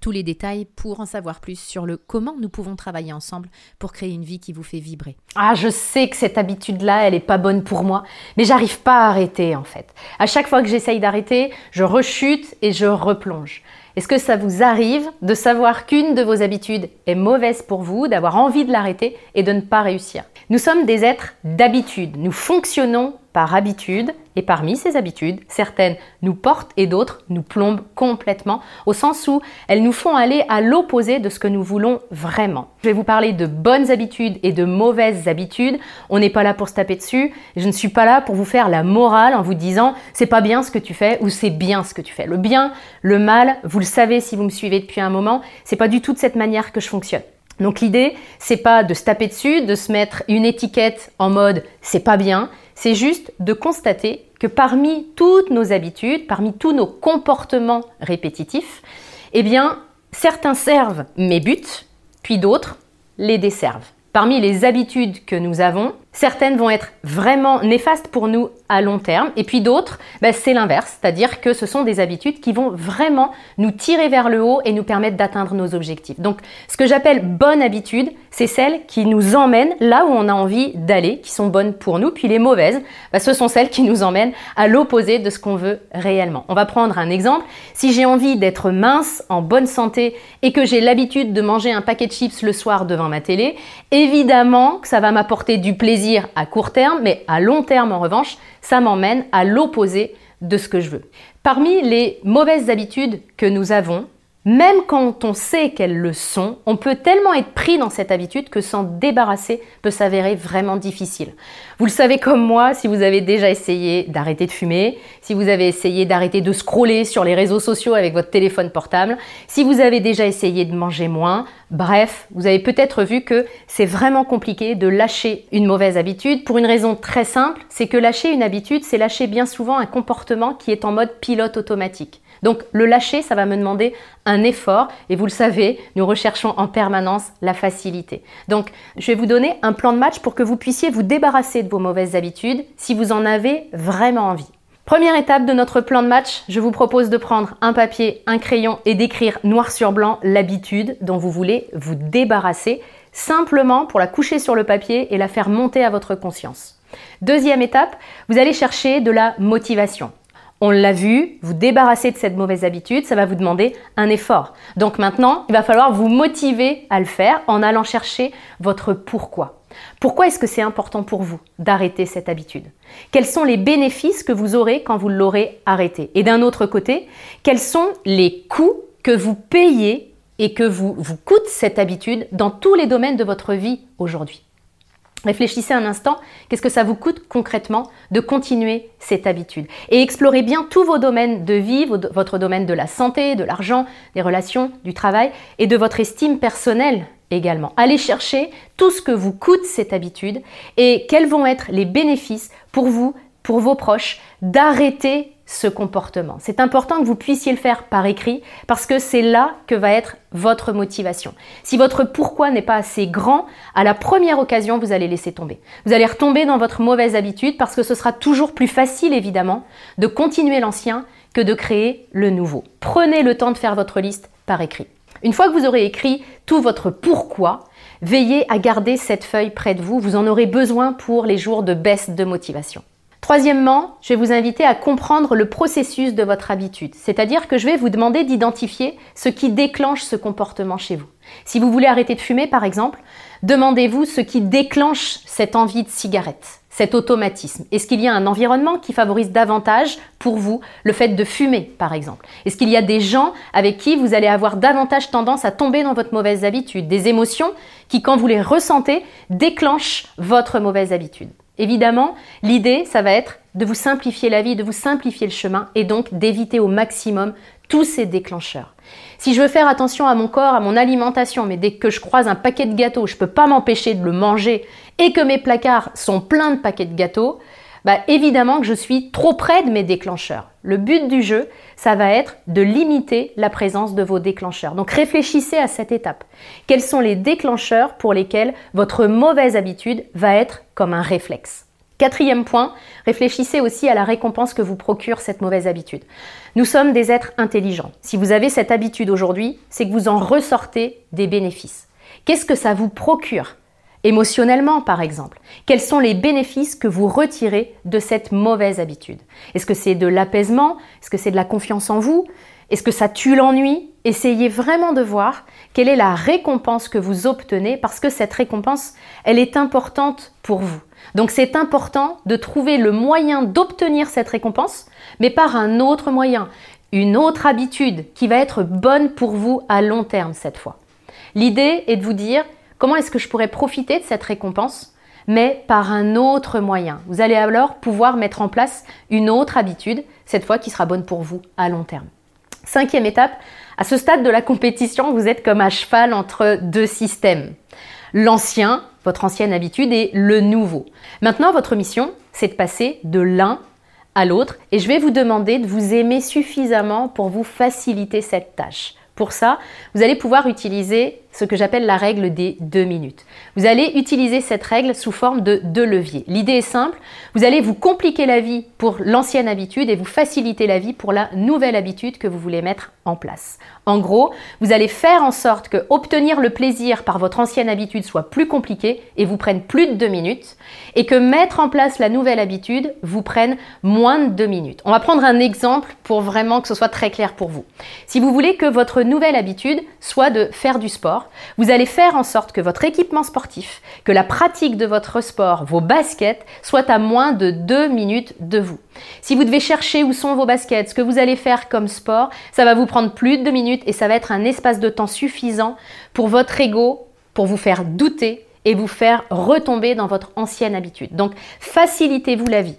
tous les détails pour en savoir plus sur le comment nous pouvons travailler ensemble pour créer une vie qui vous fait vibrer. Ah, je sais que cette habitude-là, elle n'est pas bonne pour moi, mais j'arrive pas à arrêter en fait. À chaque fois que j'essaye d'arrêter, je rechute et je replonge. Est-ce que ça vous arrive de savoir qu'une de vos habitudes est mauvaise pour vous, d'avoir envie de l'arrêter et de ne pas réussir? Nous sommes des êtres d'habitude. Nous fonctionnons par habitude et parmi ces habitudes, certaines nous portent et d'autres nous plombent complètement, au sens où elles nous font aller à l'opposé de ce que nous voulons vraiment. Je vais vous parler de bonnes habitudes et de mauvaises habitudes. On n'est pas là pour se taper dessus. Je ne suis pas là pour vous faire la morale en vous disant c'est pas bien ce que tu fais ou c'est bien ce que tu fais. Le bien, le mal, vous le savez si vous me suivez depuis un moment, c'est pas du tout de cette manière que je fonctionne. Donc l'idée, c'est pas de se taper dessus, de se mettre une étiquette en mode c'est pas bien, c'est juste de constater que parmi toutes nos habitudes, parmi tous nos comportements répétitifs, eh bien, certains servent mes buts, puis d'autres les desservent. Parmi les habitudes que nous avons, certaines vont être vraiment néfastes pour nous à long terme, et puis d'autres, ben, c'est l'inverse, c'est-à-dire que ce sont des habitudes qui vont vraiment nous tirer vers le haut et nous permettre d'atteindre nos objectifs. Donc, ce que j'appelle bonne habitude, c'est celles qui nous emmènent là où on a envie d'aller, qui sont bonnes pour nous, puis les mauvaises, ben, ce sont celles qui nous emmènent à l'opposé de ce qu'on veut réellement. On va prendre un exemple. Si j'ai envie d'être mince, en bonne santé, et que j'ai l'habitude de manger un paquet de chips le soir devant ma télé, évidemment que ça va m'apporter du à court terme, mais à long terme en revanche, ça m'emmène à l'opposé de ce que je veux. Parmi les mauvaises habitudes que nous avons, même quand on sait qu'elles le sont, on peut tellement être pris dans cette habitude que s'en débarrasser peut s'avérer vraiment difficile. Vous le savez comme moi, si vous avez déjà essayé d'arrêter de fumer, si vous avez essayé d'arrêter de scroller sur les réseaux sociaux avec votre téléphone portable, si vous avez déjà essayé de manger moins, bref, vous avez peut-être vu que c'est vraiment compliqué de lâcher une mauvaise habitude pour une raison très simple, c'est que lâcher une habitude, c'est lâcher bien souvent un comportement qui est en mode pilote automatique. Donc le lâcher, ça va me demander un effort et vous le savez, nous recherchons en permanence la facilité. Donc je vais vous donner un plan de match pour que vous puissiez vous débarrasser de vos mauvaises habitudes si vous en avez vraiment envie. Première étape de notre plan de match, je vous propose de prendre un papier, un crayon et d'écrire noir sur blanc l'habitude dont vous voulez vous débarrasser, simplement pour la coucher sur le papier et la faire monter à votre conscience. Deuxième étape, vous allez chercher de la motivation. On l'a vu, vous débarrasser de cette mauvaise habitude, ça va vous demander un effort. Donc maintenant, il va falloir vous motiver à le faire en allant chercher votre pourquoi. Pourquoi est-ce que c'est important pour vous d'arrêter cette habitude? Quels sont les bénéfices que vous aurez quand vous l'aurez arrêté? Et d'un autre côté, quels sont les coûts que vous payez et que vous, vous coûte cette habitude dans tous les domaines de votre vie aujourd'hui? Réfléchissez un instant, qu'est-ce que ça vous coûte concrètement de continuer cette habitude? Et explorez bien tous vos domaines de vie, votre domaine de la santé, de l'argent, des relations, du travail et de votre estime personnelle également. Allez chercher tout ce que vous coûte cette habitude et quels vont être les bénéfices pour vous, pour vos proches, d'arrêter ce comportement. C'est important que vous puissiez le faire par écrit parce que c'est là que va être votre motivation. Si votre pourquoi n'est pas assez grand, à la première occasion, vous allez laisser tomber. Vous allez retomber dans votre mauvaise habitude parce que ce sera toujours plus facile, évidemment, de continuer l'ancien que de créer le nouveau. Prenez le temps de faire votre liste par écrit. Une fois que vous aurez écrit tout votre pourquoi, veillez à garder cette feuille près de vous. Vous en aurez besoin pour les jours de baisse de motivation. Troisièmement, je vais vous inviter à comprendre le processus de votre habitude, c'est-à-dire que je vais vous demander d'identifier ce qui déclenche ce comportement chez vous. Si vous voulez arrêter de fumer, par exemple, demandez-vous ce qui déclenche cette envie de cigarette, cet automatisme. Est-ce qu'il y a un environnement qui favorise davantage pour vous le fait de fumer, par exemple? Est-ce qu'il y a des gens avec qui vous allez avoir davantage tendance à tomber dans votre mauvaise habitude, des émotions qui, quand vous les ressentez, déclenchent votre mauvaise habitude Évidemment, l'idée, ça va être de vous simplifier la vie, de vous simplifier le chemin et donc d'éviter au maximum tous ces déclencheurs. Si je veux faire attention à mon corps, à mon alimentation, mais dès que je croise un paquet de gâteaux, je ne peux pas m'empêcher de le manger et que mes placards sont pleins de paquets de gâteaux, bah, Évidemment que je suis trop près de mes déclencheurs. Le but du jeu, ça va être de limiter la présence de vos déclencheurs. Donc réfléchissez à cette étape. Quels sont les déclencheurs pour lesquels votre mauvaise habitude va être comme un réflexe? Quatrième point, réfléchissez aussi à la récompense que vous procure cette mauvaise habitude. Nous sommes des êtres intelligents. Si vous avez cette habitude aujourd'hui, c'est que vous en ressortez des bénéfices. Qu'est-ce que ça vous procure? Émotionnellement, par exemple, quels sont les bénéfices que vous retirez de cette mauvaise habitude? Est-ce que c'est de l'apaisement? Est-ce que c'est de la confiance en vous? Est-ce que ça tue l'ennui? Essayez vraiment de voir quelle est la récompense que vous obtenez parce que cette récompense, elle est importante pour vous. Donc c'est important de trouver le moyen d'obtenir cette récompense, mais par un autre moyen, une autre habitude qui va être bonne pour vous à long terme cette fois. L'idée est de vous dire comment est-ce que je pourrais profiter de cette récompense, mais par un autre moyen? Vous allez alors pouvoir mettre en place une autre habitude, cette fois qui sera bonne pour vous à long terme. Cinquième étape, à ce stade de la compétition, vous êtes comme à cheval entre deux systèmes. L'ancien, votre ancienne habitude, et le nouveau. Maintenant, votre mission, c'est de passer de l'un à l'autre, et je vais vous demander de vous aimer suffisamment pour vous faciliter cette tâche. Pour ça, vous allez pouvoir utiliser ce que j'appelle la règle des deux minutes. Vous allez utiliser cette règle sous forme de deux leviers. L'idée est simple, vous allez vous compliquer la vie pour l'ancienne habitude et vous faciliter la vie pour la nouvelle habitude que vous voulez mettre en place. En gros, vous allez faire en sorte que obtenir le plaisir par votre ancienne habitude soit plus compliqué et vous prenne plus de deux minutes et que mettre en place la nouvelle habitude vous prenne moins de deux minutes. On va prendre un exemple pour vraiment que ce soit très clair pour vous. Si vous voulez que votre nouvelle habitude soit de faire du sport, vous allez faire en sorte que votre équipement sportif, que la pratique de votre sport, vos baskets, soit à moins de 2 minutes de vous. Si vous devez chercher où sont vos baskets, ce que vous allez faire comme sport, ça va vous prendre plus de 2 minutes et ça va être un espace de temps suffisant pour votre ego, pour vous faire douter et vous faire retomber dans votre ancienne habitude. Donc facilitez-vous la vie.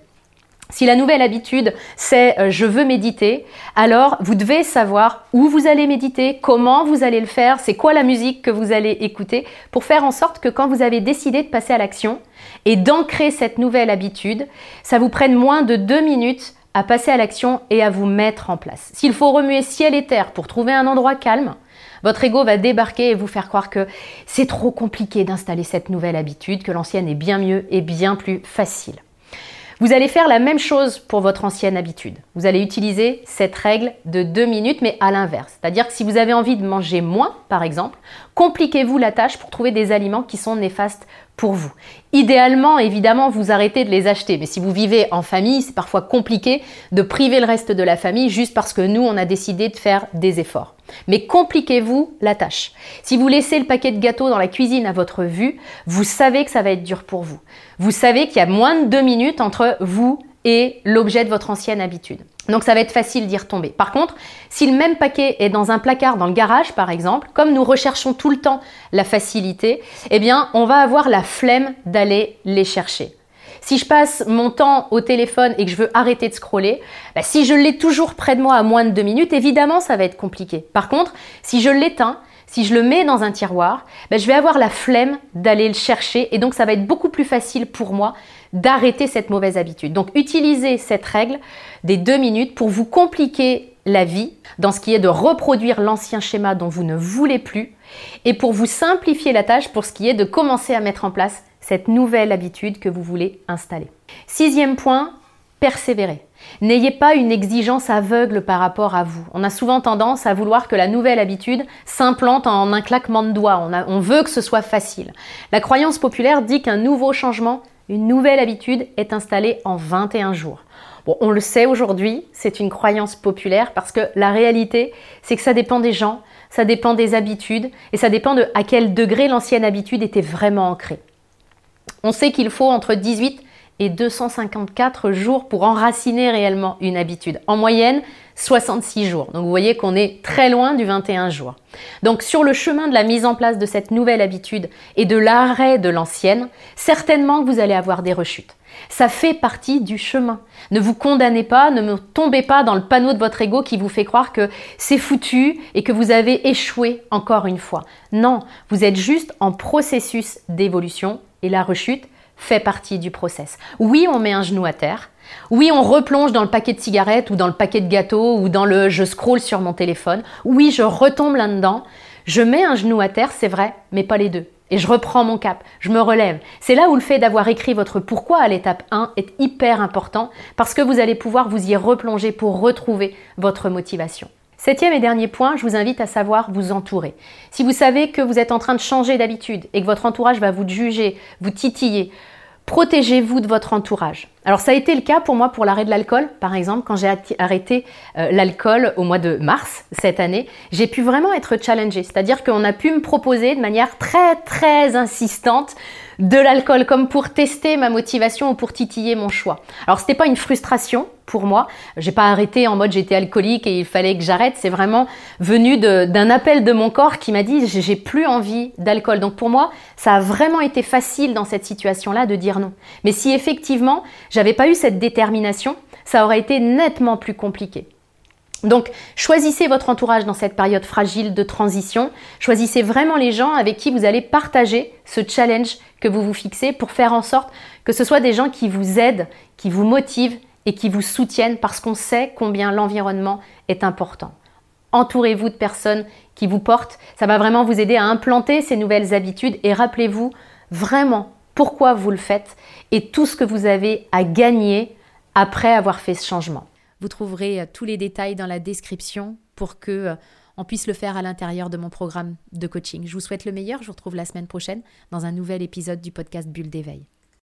Si la nouvelle habitude, c'est euh, je veux méditer, alors vous devez savoir où vous allez méditer, comment vous allez le faire, c'est quoi la musique que vous allez écouter, pour faire en sorte que quand vous avez décidé de passer à l'action et d'ancrer cette nouvelle habitude, ça vous prenne moins de deux minutes à passer à l'action et à vous mettre en place. S'il faut remuer ciel et terre pour trouver un endroit calme, votre ego va débarquer et vous faire croire que c'est trop compliqué d'installer cette nouvelle habitude, que l'ancienne est bien mieux et bien plus facile. Vous allez faire la même chose pour votre ancienne habitude. Vous allez utiliser cette règle de deux minutes, mais à l'inverse. C'est-à-dire que si vous avez envie de manger moins, par exemple, compliquez-vous la tâche pour trouver des aliments qui sont néfastes pour vous. Idéalement, évidemment, vous arrêtez de les acheter. Mais si vous vivez en famille, c'est parfois compliqué de priver le reste de la famille juste parce que nous, on a décidé de faire des efforts. Mais compliquez-vous la tâche. Si vous laissez le paquet de gâteaux dans la cuisine à votre vue, vous savez que ça va être dur pour vous. Vous savez qu'il y a moins de deux minutes entre vous et l'objet de votre ancienne habitude. Donc ça va être facile d'y retomber. Par contre, si le même paquet est dans un placard dans le garage par exemple, comme nous recherchons tout le temps la facilité, eh bien on va avoir la flemme d'aller les chercher. Si je passe mon temps au téléphone et que je veux arrêter de scroller, bah, si je l'ai toujours près de moi à moins de deux minutes, évidemment ça va être compliqué. Par contre, si je l'éteins, si je le mets dans un tiroir, bah, je vais avoir la flemme d'aller le chercher et donc ça va être beaucoup plus facile pour moi d'arrêter cette mauvaise habitude. Donc utilisez cette règle des deux minutes pour vous compliquer la vie dans ce qui est de reproduire l'ancien schéma dont vous ne voulez plus et pour vous simplifier la tâche pour ce qui est de commencer à mettre en place cette nouvelle habitude que vous voulez installer. Sixième point, persévérer. N'ayez pas une exigence aveugle par rapport à vous. On a souvent tendance à vouloir que la nouvelle habitude s'implante en un claquement de doigts. On, on veut que ce soit facile. La croyance populaire dit qu'un nouveau changement une nouvelle habitude est installée en 21 jours. Bon, on le sait aujourd'hui, c'est une croyance populaire parce que la réalité, c'est que ça dépend des gens, ça dépend des habitudes et ça dépend de à quel degré l'ancienne habitude était vraiment ancrée. On sait qu'il faut entre 18 et 254 jours pour enraciner réellement une habitude. En moyenne, 66 jours. Donc vous voyez qu'on est très loin du 21 jours. Donc sur le chemin de la mise en place de cette nouvelle habitude et de l'arrêt de l'ancienne, certainement que vous allez avoir des rechutes. Ça fait partie du chemin. Ne vous condamnez pas, ne tombez pas dans le panneau de votre ego qui vous fait croire que c'est foutu et que vous avez échoué encore une fois. Non, vous êtes juste en processus d'évolution et la rechute fait partie du process. Oui, on met un genou à terre. Oui, on replonge dans le paquet de cigarettes ou dans le paquet de gâteaux ou dans le je scroll sur mon téléphone. Oui, je retombe là-dedans. Je mets un genou à terre, c'est vrai, mais pas les deux. Et je reprends mon cap, je me relève. C'est là où le fait d'avoir écrit votre pourquoi à l'étape 1 est hyper important parce que vous allez pouvoir vous y replonger pour retrouver votre motivation. Septième et dernier point, je vous invite à savoir vous entourer. Si vous savez que vous êtes en train de changer d'habitude et que votre entourage va vous juger, vous titiller, protégez-vous de votre entourage. Alors ça a été le cas pour moi pour l'arrêt de l'alcool, par exemple, quand j'ai arrêté euh, l'alcool au mois de mars cette année, j'ai pu vraiment être challengée, c'est-à-dire qu'on a pu me proposer de manière très très insistante de l'alcool comme pour tester ma motivation ou pour titiller mon choix. Alors c'était pas une frustration pour moi, j'ai pas arrêté en mode j'étais alcoolique et il fallait que j'arrête, c'est vraiment venu d'un appel de mon corps qui m'a dit j'ai plus envie d'alcool. Donc pour moi, ça a vraiment été facile dans cette situation-là de dire non. Mais si effectivement, j'avais pas eu cette détermination, ça aurait été nettement plus compliqué. Donc, choisissez votre entourage dans cette période fragile de transition. Choisissez vraiment les gens avec qui vous allez partager ce challenge que vous vous fixez pour faire en sorte que ce soit des gens qui vous aident, qui vous motivent et qui vous soutiennent parce qu'on sait combien l'environnement est important. Entourez-vous de personnes qui vous portent. Ça va vraiment vous aider à implanter ces nouvelles habitudes et rappelez-vous vraiment pourquoi vous le faites et tout ce que vous avez à gagner après avoir fait ce changement. Vous trouverez euh, tous les détails dans la description pour que euh, on puisse le faire à l'intérieur de mon programme de coaching. Je vous souhaite le meilleur. Je vous retrouve la semaine prochaine dans un nouvel épisode du podcast Bulle d'éveil.